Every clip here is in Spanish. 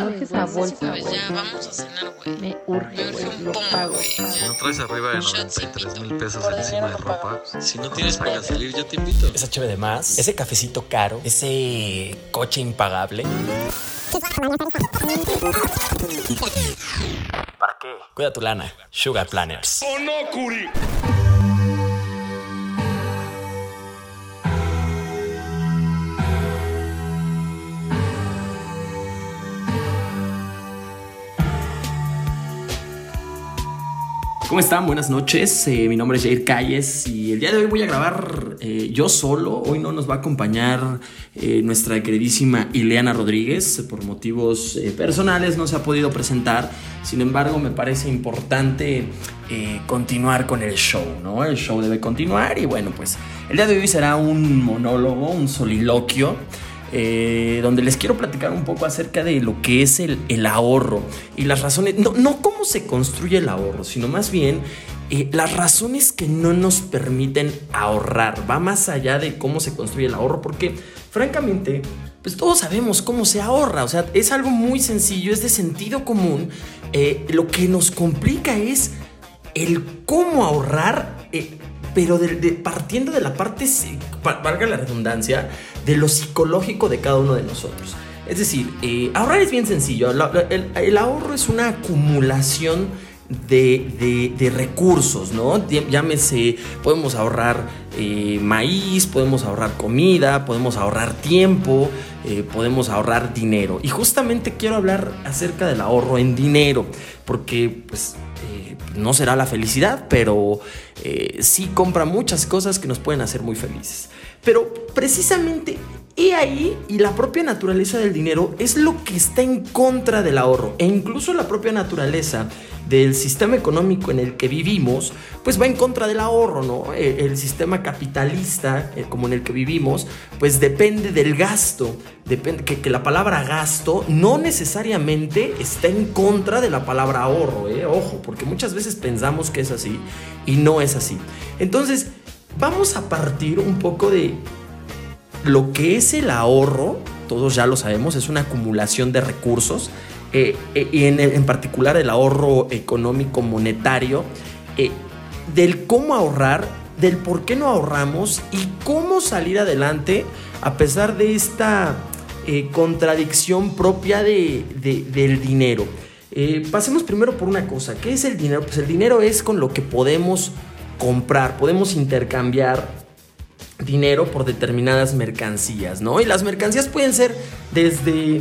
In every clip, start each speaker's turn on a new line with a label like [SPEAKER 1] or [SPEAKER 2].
[SPEAKER 1] Me urge esa bolsa, güey.
[SPEAKER 2] ya, vamos a cenar, güey.
[SPEAKER 1] Me urge,
[SPEAKER 2] Me urge
[SPEAKER 1] güey.
[SPEAKER 2] un
[SPEAKER 1] Lo
[SPEAKER 2] pomo,
[SPEAKER 1] pago.
[SPEAKER 2] güey.
[SPEAKER 3] Si no traes arriba de
[SPEAKER 2] Un
[SPEAKER 3] 93 mil pesos encima de ropa,
[SPEAKER 4] Si no tienes para salir, yo te invito.
[SPEAKER 5] esa cheve de más, ese cafecito caro, ese coche impagable. ¿Para qué? Cuida tu lana. Sugar Planners. ¿Cómo están? Buenas noches. Eh, mi nombre es Jair Calles y el día de hoy voy a grabar eh, yo solo. Hoy no nos va a acompañar eh, nuestra queridísima Ileana Rodríguez. Por motivos personales no se ha podido presentar. Sin embargo, me parece importante continuar con el show, ¿no? El show debe continuar y bueno, pues el día de hoy será un monólogo, un soliloquio eh, donde les quiero platicar un poco acerca de lo que es el, el ahorro y las razones, no, no cómo se construye el ahorro, sino más bien eh, las razones que no nos permiten ahorrar. Va más allá de cómo se construye el ahorro, porque francamente, pues todos sabemos cómo se ahorra, o sea, es algo muy sencillo, es de sentido común. Eh, lo que nos complica es el cómo ahorrar, eh, pero partiendo de la parte, valga la redundancia, de lo psicológico de cada uno de nosotros. Es decir, eh, ahorrar es bien sencillo. El, ahorro es una acumulación de, de- recursos, ¿no? Llámese, podemos ahorrar eh, maíz, podemos ahorrar comida, podemos ahorrar tiempo, eh, podemos ahorrar dinero. Y justamente quiero hablar acerca del ahorro en dinero, porque pues no será la felicidad, pero sí compra muchas cosas que nos pueden hacer muy felices. Pero precisamente he ahí y la propia naturaleza del dinero es lo que está en contra del ahorro e incluso la propia naturaleza del sistema económico en el que vivimos, pues va en contra del ahorro, ¿no? Eh, El, sistema capitalista eh, como en el que vivimos, pues depende del gasto, depende que, que la palabra gasto no necesariamente está en contra de la palabra ahorro, ¿eh? Ojo, porque muchas veces pensamos que es así y no es así. Entonces, vamos a partir un poco de lo que es el ahorro, todos ya lo sabemos, es una acumulación de recursos, eh, eh, y en, en particular el ahorro económico monetario, eh, del cómo ahorrar, del por qué no ahorramos y cómo salir adelante a pesar de esta contradicción propia de- de- del dinero. Pasemos primero por una cosa, ¿qué es el dinero? Pues el dinero es con lo que podemos comprar, podemos intercambiar dinero por determinadas mercancías, ¿no? Y las mercancías pueden ser desde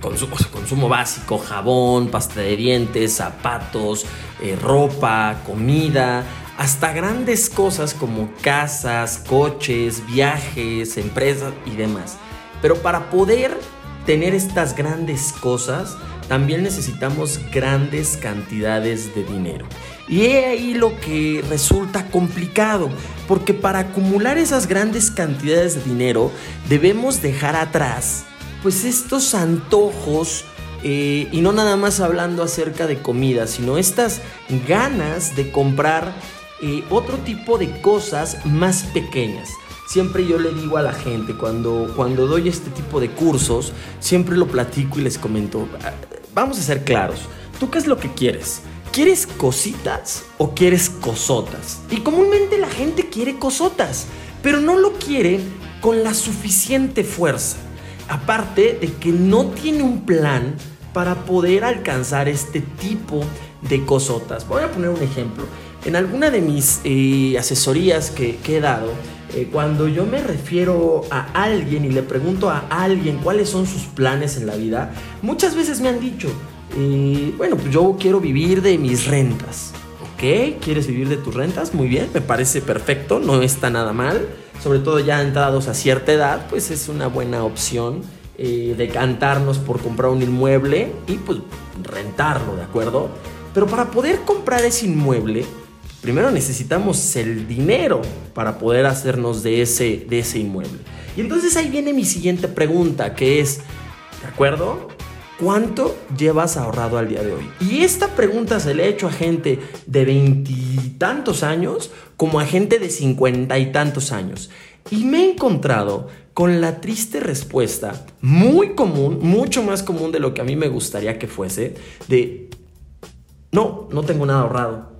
[SPEAKER 5] consumo, básico, jabón, pasta de dientes, zapatos, eh, ropa, comida, hasta grandes cosas como casas, coches, viajes, empresas y demás. Pero para poder tener estas grandes cosas, también necesitamos grandes cantidades de dinero. Y he ahí lo que resulta complicado, porque para acumular esas grandes cantidades de dinero debemos dejar atrás pues estos antojos eh, y no nada más hablando acerca de comida, sino estas ganas de comprar eh, otro tipo de cosas más pequeñas. Siempre yo le digo a la gente, cuando, cuando doy este tipo de cursos, siempre lo platico y les comento, "Ah, vamos a ser claros, ¿tú qué es lo que quieres? ¿Quieres cositas o quieres cosotas? Y comúnmente la gente quiere cosotas, pero no lo quiere con la suficiente fuerza. Aparte de que no tiene un plan para poder alcanzar este tipo de cosotas. Voy a poner un ejemplo. En alguna de mis eh, asesorías que, que he dado, eh, cuando yo me refiero a alguien y le pregunto a alguien cuáles son sus planes en la vida, muchas veces me han dicho, eh, bueno, pues yo quiero vivir de mis rentas. ¿Ok? ¿Quieres vivir de tus rentas? Muy bien, me parece perfecto, no está nada mal. Sobre todo ya entrados a cierta edad, pues es una buena opción eh, decantarnos por comprar un inmueble y pues rentarlo, ¿de acuerdo? Pero para poder comprar ese inmueble, primero necesitamos el dinero para poder hacernos de ese, de ese inmueble. Y entonces ahí viene mi siguiente pregunta, que es, ¿de acuerdo? ¿Cuánto llevas ahorrado al día de hoy? Y esta pregunta se le ha hecho a gente de veintitantos años como a gente de cincuenta y tantos años. Y me he encontrado con la triste respuesta, muy común, mucho más común de lo que a mí me gustaría que fuese, de, no, no tengo nada ahorrado.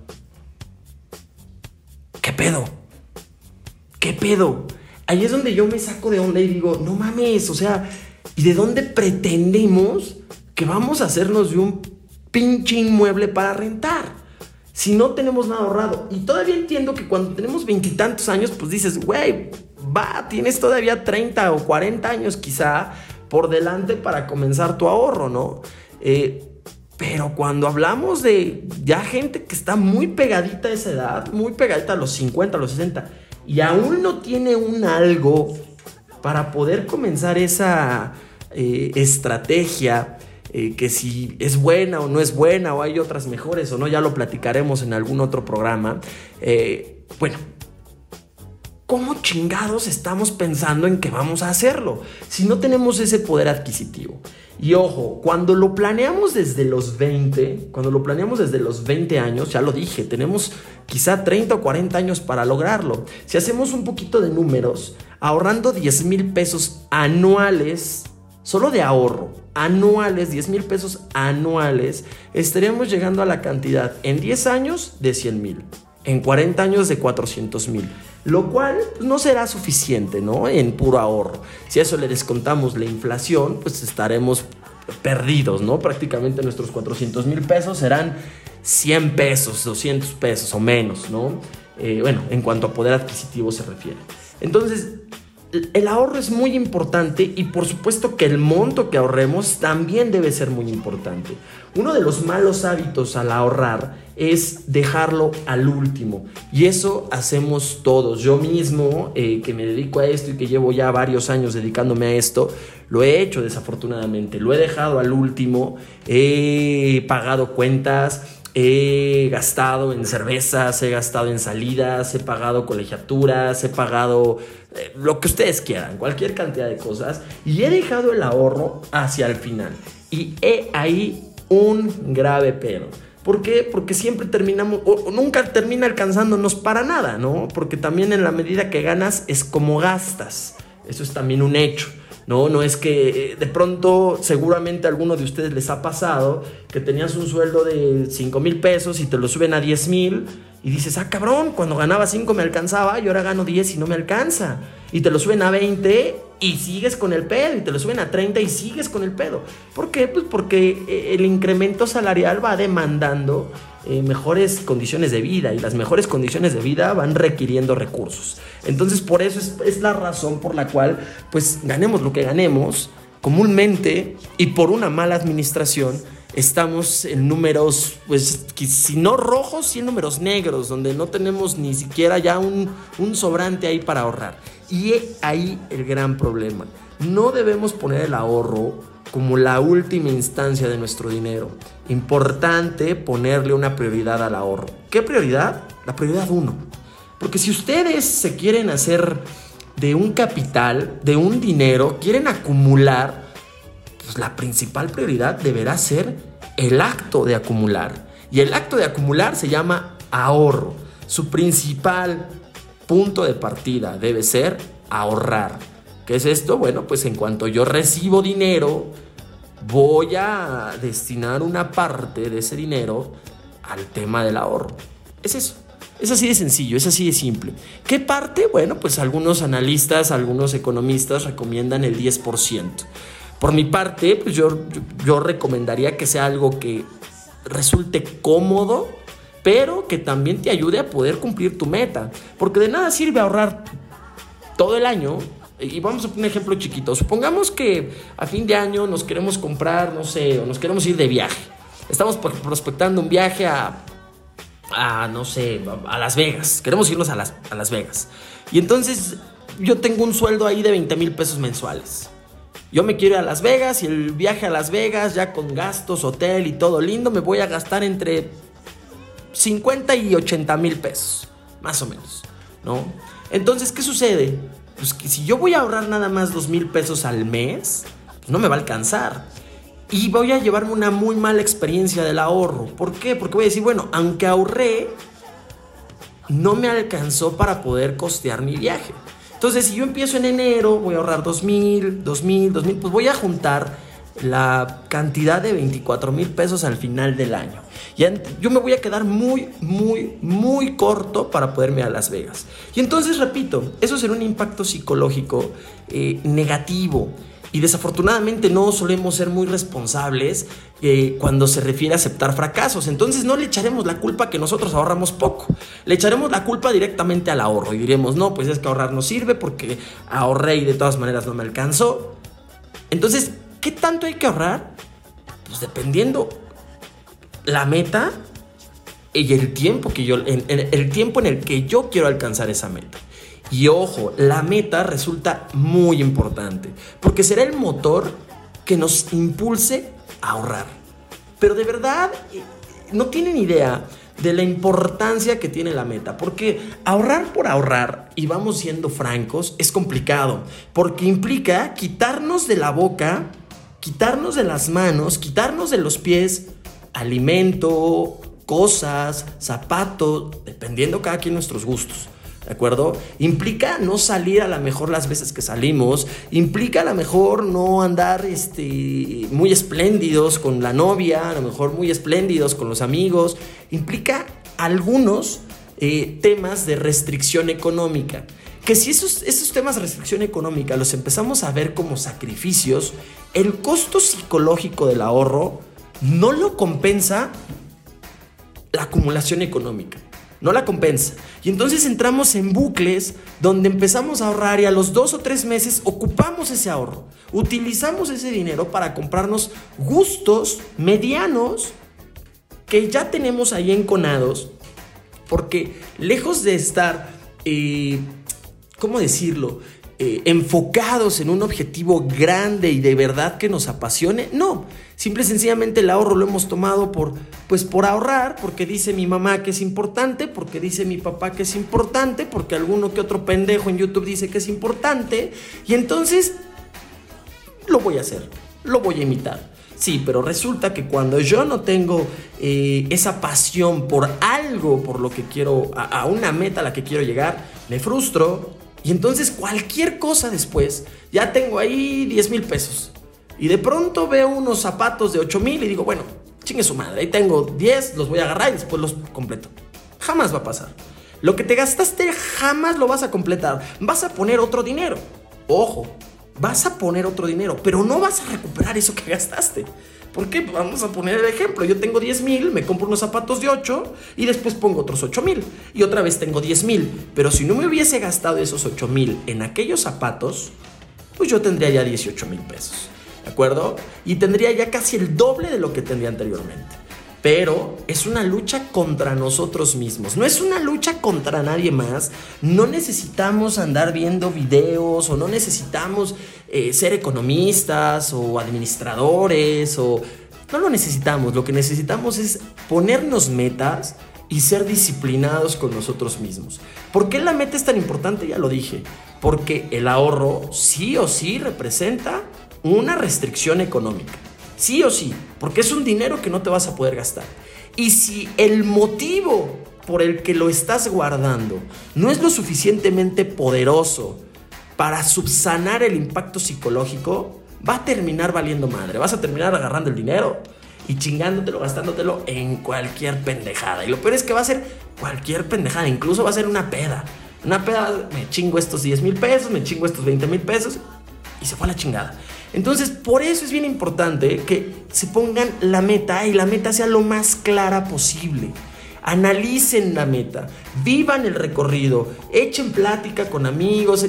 [SPEAKER 5] ¿Qué pedo? ¿Qué pedo? Ahí es donde yo me saco de onda y digo, no mames, o sea, ¿y de dónde pretendemos que vamos a hacernos de un pinche inmueble para rentar? Si no tenemos nada ahorrado. Y todavía entiendo que cuando tenemos veintitantos años, pues dices, güey, va, tienes todavía 30 o 40 años quizá por delante para comenzar tu ahorro, ¿no? Eh, pero cuando hablamos de ya gente que está muy pegadita a esa edad, muy pegadita a los 50, a los 60, y aún no tiene un algo para poder comenzar esa eh, estrategia, eh, que si es buena o no es buena, o hay otras mejores o no, ya lo platicaremos en algún otro programa. bueno, ¿cómo chingados estamos pensando en que vamos a hacerlo? Si no tenemos ese poder adquisitivo. Y ojo, cuando lo planeamos desde los 20, cuando lo planeamos desde los 20 años, ya lo dije, tenemos quizá 30 o 40 años para lograrlo. Si hacemos un poquito de números, ahorrando 10 mil pesos anuales, solo de ahorro, anuales, 10 mil pesos anuales, estaríamos llegando a la cantidad en 10 años de 100 mil, en 40 años de 400 mil lo cual no será suficiente, ¿no? En puro ahorro. Si a eso le descontamos la inflación, pues estaremos perdidos, ¿no? Prácticamente nuestros 400 mil pesos serán 100 pesos, 200 pesos o menos, ¿no? Eh, bueno, en cuanto a poder adquisitivo se refiere. Entonces, el ahorro es muy importante y por supuesto que el monto que ahorremos también debe ser muy importante. Uno de los malos hábitos al ahorrar es dejarlo al último y eso hacemos todos. Yo mismo eh, que me dedico a esto y que llevo ya varios años dedicándome a esto, lo he hecho desafortunadamente, lo he dejado al último, he pagado cuentas, He gastado en cervezas, he gastado en salidas, he pagado colegiaturas, he pagado eh, lo que ustedes quieran, cualquier cantidad de cosas. Y he dejado el ahorro hacia el final. Y he ahí un grave pedo. ¿Por qué? Porque siempre terminamos, o nunca termina alcanzándonos para nada, ¿no? Porque también en la medida que ganas es como gastas. Eso es también un hecho. ¿no? No es que eh, de pronto seguramente a alguno de ustedes les ha pasado que tenías un sueldo de 5 mil pesos y te lo suben a 10 mil y dices, ah cabrón, cuando ganaba 5 me alcanzaba y ahora gano 10 y no me alcanza. Y te lo suben a 20 y sigues con el pedo y te lo suben a 30 y sigues con el pedo. ¿Por qué? Pues porque eh, el incremento salarial va demandando eh, mejores condiciones de vida y las mejores condiciones de vida van requiriendo recursos. Entonces por eso es, la razón por la cual pues ganemos lo que ganemos comúnmente y por una mala administración estamos en números, pues, si no rojos, sí en números negros, donde no tenemos ni siquiera ya un, un, sobrante ahí para ahorrar. Y ahí el gran problema. No debemos poner el ahorro como la última instancia de nuestro dinero. Importante ponerle una prioridad al ahorro. ¿Qué prioridad? La prioridad uno. Porque si ustedes se quieren hacer de un capital, de un dinero, quieren acumular, la principal prioridad deberá ser el acto de acumular. Y el acto de acumular se llama ahorro. Su principal punto de partida debe ser ahorrar. ¿Qué es esto? Bueno, pues en cuanto yo recibo dinero, voy a destinar una parte de ese dinero al tema del ahorro. Es eso. Es así de sencillo, es así de simple. ¿Qué parte? Bueno, pues algunos analistas, algunos economistas recomiendan el 10%. Por mi parte, pues yo, yo recomendaría que sea algo que resulte cómodo, pero que también te ayude a poder cumplir tu meta. Porque de nada sirve ahorrar todo el año y vamos a poner un ejemplo chiquito. Supongamos que a fin de año nos queremos comprar, no sé, o nos queremos ir de viaje. Estamos prospectando un viaje a, a no sé, a Las Vegas. Queremos irnos a Las, a Las Vegas. Y entonces yo tengo un sueldo ahí de 20 mil pesos mensuales. Yo me quiero ir a Las Vegas y el viaje a Las Vegas, ya con gastos, hotel y todo lindo, me voy a gastar entre 50 y 80 mil pesos, más o menos, ¿no? Entonces, ¿qué sucede? pues que si yo voy a ahorrar nada más dos mil pesos al mes, pues no me va a alcanzar. Y voy a llevarme una muy mala experiencia del ahorro. ¿Por qué? Porque voy a decir, bueno, aunque ahorré, no me alcanzó para poder costear mi viaje. Entonces, si yo empiezo en enero, voy a ahorrar 2000, 2000, 2000, pues voy a juntar la cantidad de 24 mil pesos al final del año. Y yo me voy a quedar muy, muy, muy corto para poderme a Las Vegas. Y entonces, repito, eso será un impacto psicológico eh, negativo. Y desafortunadamente no solemos ser muy responsables eh, cuando se refiere a aceptar fracasos. Entonces no le echaremos la culpa que nosotros ahorramos poco. Le echaremos la culpa directamente al ahorro y diremos, no, pues es que ahorrar no sirve porque ahorré y de todas maneras no me alcanzó. Entonces, ¿qué tanto hay que ahorrar? Pues dependiendo la meta y el tiempo que yo, el tiempo en el que yo quiero alcanzar esa meta. Y ojo, la meta resulta muy importante, porque será el motor que nos impulse a ahorrar. Pero de verdad, eh, no tienen idea de la importancia que tiene la meta, porque ahorrar por ahorrar, y vamos siendo francos, es complicado, porque implica quitarnos de la boca, quitarnos de las manos, quitarnos de los pies alimento, cosas, zapatos, dependiendo cada quien nuestros gustos. ¿De acuerdo? Implica no salir a lo mejor las veces que salimos, implica a lo mejor no andar este, muy espléndidos con la novia, a lo mejor muy espléndidos con los amigos, implica algunos eh, temas de restricción económica. Que si esos, esos temas de restricción económica los empezamos a ver como sacrificios, el costo psicológico del ahorro no lo compensa la acumulación económica no la compensa. Y entonces entramos en bucles donde empezamos a ahorrar y a los dos o tres meses ocupamos ese ahorro. Utilizamos ese dinero para comprarnos gustos medianos que ya tenemos ahí enconados. Porque lejos de estar, eh, ¿cómo decirlo? Eh, enfocados en un objetivo grande y de verdad que nos apasione. No, simple y sencillamente el ahorro lo hemos tomado por, pues por ahorrar, porque dice mi mamá que es importante, porque dice mi papá que es importante, porque alguno que otro pendejo en YouTube dice que es importante, y entonces lo voy a hacer, lo voy a imitar. Sí, pero resulta que cuando yo no tengo eh, esa pasión por algo, por lo que quiero, a, a una meta a la que quiero llegar, me frustro, y entonces cualquier cosa después, ya tengo ahí 10 mil pesos. Y de pronto veo unos zapatos de 8 mil y digo, bueno, chingue su madre, ahí tengo 10, los voy a agarrar y después los completo. Jamás va a pasar. Lo que te gastaste jamás lo vas a completar. Vas a poner otro dinero. Ojo, vas a poner otro dinero, pero no vas a recuperar eso que gastaste. ¿Por qué? Vamos a poner el ejemplo. Yo tengo 10 mil, me compro unos zapatos de 8 y después pongo otros 8 mil. Y otra vez tengo 10 mil. Pero si no me hubiese gastado esos 8 mil en aquellos zapatos, pues yo tendría ya 18 mil pesos. ¿De acuerdo? Y tendría ya casi el doble de lo que tendría anteriormente. Pero es una lucha contra nosotros mismos. No es una lucha contra nadie más. No necesitamos andar viendo videos o no necesitamos eh, ser economistas o administradores o... No lo necesitamos, lo que necesitamos es ponernos metas y ser disciplinados con nosotros mismos. ¿Por qué la meta es tan importante? Ya lo dije. Porque el ahorro sí o sí representa una restricción económica. Sí o sí, porque es un dinero que no te vas a poder gastar. Y si el motivo por el que lo estás guardando no es lo suficientemente poderoso para subsanar el impacto psicológico, va a terminar valiendo madre. Vas a terminar agarrando el dinero y chingándotelo, gastándotelo en cualquier pendejada. Y lo peor es que va a ser cualquier pendejada, incluso va a ser una peda. Una peda, me chingo estos 10 mil pesos, me chingo estos 20 mil pesos y se fue a la chingada. Entonces, por eso es bien importante que se pongan la meta y la meta sea lo más clara posible. Analicen la meta, vivan el recorrido, echen plática con amigos,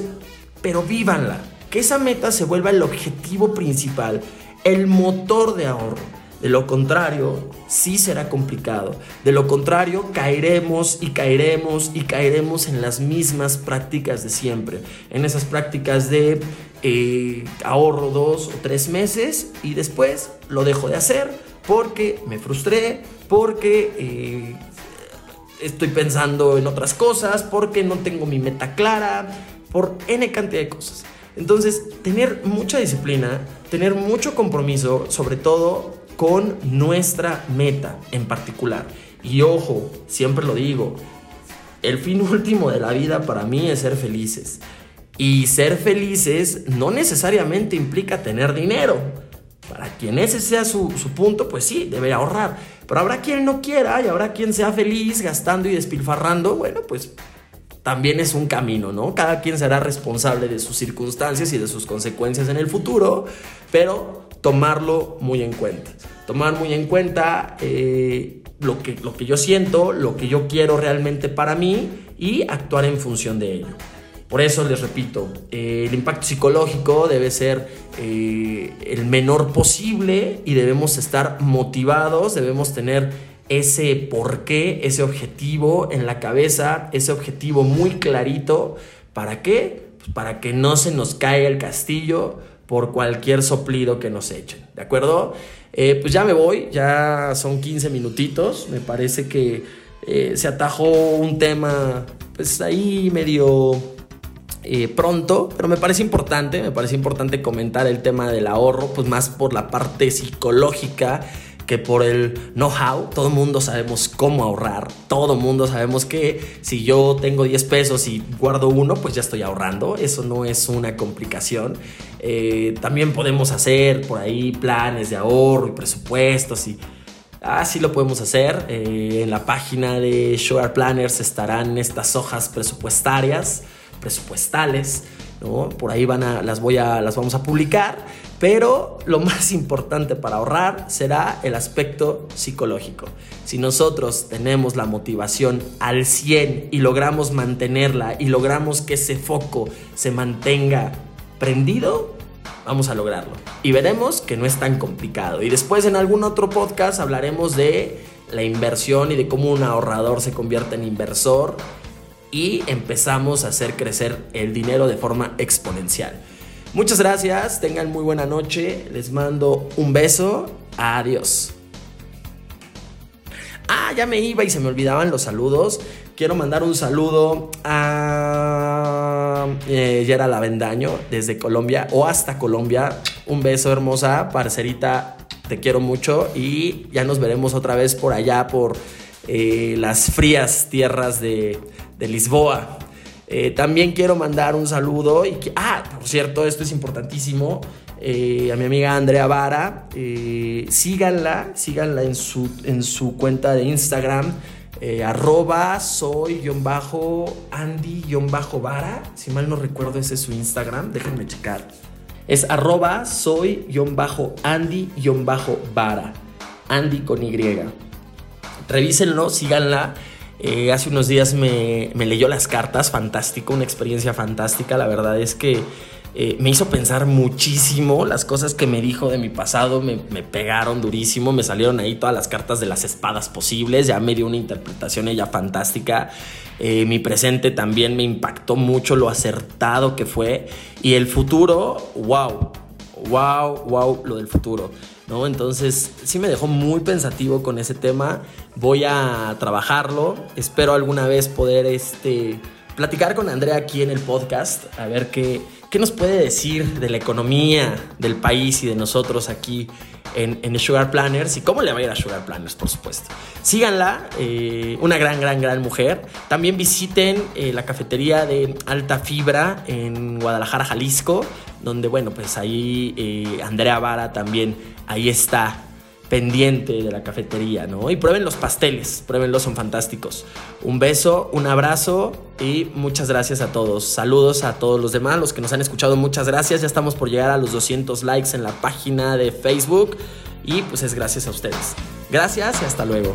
[SPEAKER 5] pero vívanla. Que esa meta se vuelva el objetivo principal, el motor de ahorro. De lo contrario, sí será complicado. De lo contrario, caeremos y caeremos y caeremos en las mismas prácticas de siempre. En esas prácticas de eh, ahorro dos o tres meses y después lo dejo de hacer porque me frustré, porque eh, estoy pensando en otras cosas, porque no tengo mi meta clara, por N cantidad de cosas. Entonces, tener mucha disciplina, tener mucho compromiso, sobre todo con nuestra meta en particular. Y ojo, siempre lo digo, el fin último de la vida para mí es ser felices. Y ser felices no necesariamente implica tener dinero. Para quien ese sea su, su punto, pues sí, debe ahorrar. Pero habrá quien no quiera y habrá quien sea feliz gastando y despilfarrando. Bueno, pues también es un camino, ¿no? Cada quien será responsable de sus circunstancias y de sus consecuencias en el futuro, pero tomarlo muy en cuenta. Tomar muy en cuenta eh, lo, que, lo que yo siento, lo que yo quiero realmente para mí y actuar en función de ello. Por eso les repito, eh, el impacto psicológico debe ser eh, el menor posible y debemos estar motivados, debemos tener ese porqué, ese objetivo en la cabeza, ese objetivo muy clarito. ¿Para qué? Pues para que no se nos caiga el castillo por cualquier soplido que nos echen. ¿De acuerdo? Eh, pues ya me voy, ya son 15 minutitos. Me parece que se atajó un tema, pues ahí medio eh, pronto, pero me parece importante, me parece importante comentar el tema del ahorro, pues más por la parte psicológica que por el know-how. Todo el mundo sabemos cómo ahorrar. Todo el mundo sabemos que si yo tengo 10 pesos y guardo uno, pues ya estoy ahorrando. Eso no es una complicación. Eh, también podemos hacer por ahí planes de ahorro y presupuestos y así lo podemos hacer. Eh, en la página de Sugar Planners estarán estas hojas presupuestarias presupuestales, ¿no? Por ahí van a, las, voy a, las vamos a publicar, pero lo más importante para ahorrar será el aspecto psicológico. Si nosotros tenemos la motivación al 100 y logramos mantenerla y logramos que ese foco se mantenga prendido, vamos a lograrlo. Y veremos que no es tan complicado. Y después en algún otro podcast hablaremos de la inversión y de cómo un ahorrador se convierte en inversor y empezamos a hacer crecer el dinero de forma exponencial. Muchas gracias, tengan muy buena noche, les mando un beso, adiós. Ah, ya me iba y se me olvidaban los saludos. Quiero mandar un saludo a eh, Yera Lavendaño desde Colombia o hasta Colombia. Un beso hermosa, parcerita, te quiero mucho y ya nos veremos otra vez por allá, por eh, las frías tierras de, de Lisboa. Eh, también quiero mandar un saludo y ah, por cierto, esto es importantísimo. Eh, a mi amiga Andrea Vara, eh, síganla, síganla en su, en su cuenta de Instagram, arroba soy-andy-vara, si mal no recuerdo ese es su Instagram, déjenme checar. Es arroba soy-andy-vara, Andy con Y. Revísenlo, síganla. Eh, hace unos días me, leyó las cartas, fantástico, una experiencia fantástica. La verdad es que eh, me hizo pensar muchísimo. Las cosas que me dijo de mi pasado me, pegaron durísimo. Me salieron ahí todas las cartas de las espadas posibles. Ya me dio una interpretación ella fantástica. Eh, mi presente también me impactó mucho lo acertado que fue. Y el futuro, wow, wow, wow, lo del futuro. ¿No? Entonces sí me dejó muy pensativo con ese tema. Voy a trabajarlo. Espero alguna vez poder este, platicar con Andrea aquí en el podcast, a ver qué, qué nos puede decir de la economía del país y de nosotros aquí en, en Sugar Planners y cómo le va a ir a Sugar Planners, por supuesto. Síganla, eh, una gran, gran, gran mujer. También visiten eh, la cafetería de Alta Fibra en Guadalajara, Jalisco, donde, bueno, pues ahí eh, Andrea Vara también, ahí está pendiente de la cafetería, ¿no? Y prueben los pasteles, pruébenlos, son fantásticos. Un beso, un abrazo y muchas gracias a todos. Saludos a todos los demás, los que nos han escuchado, muchas gracias. Ya estamos por llegar a los 200 likes en la página de Facebook y pues es gracias a ustedes. Gracias y hasta luego.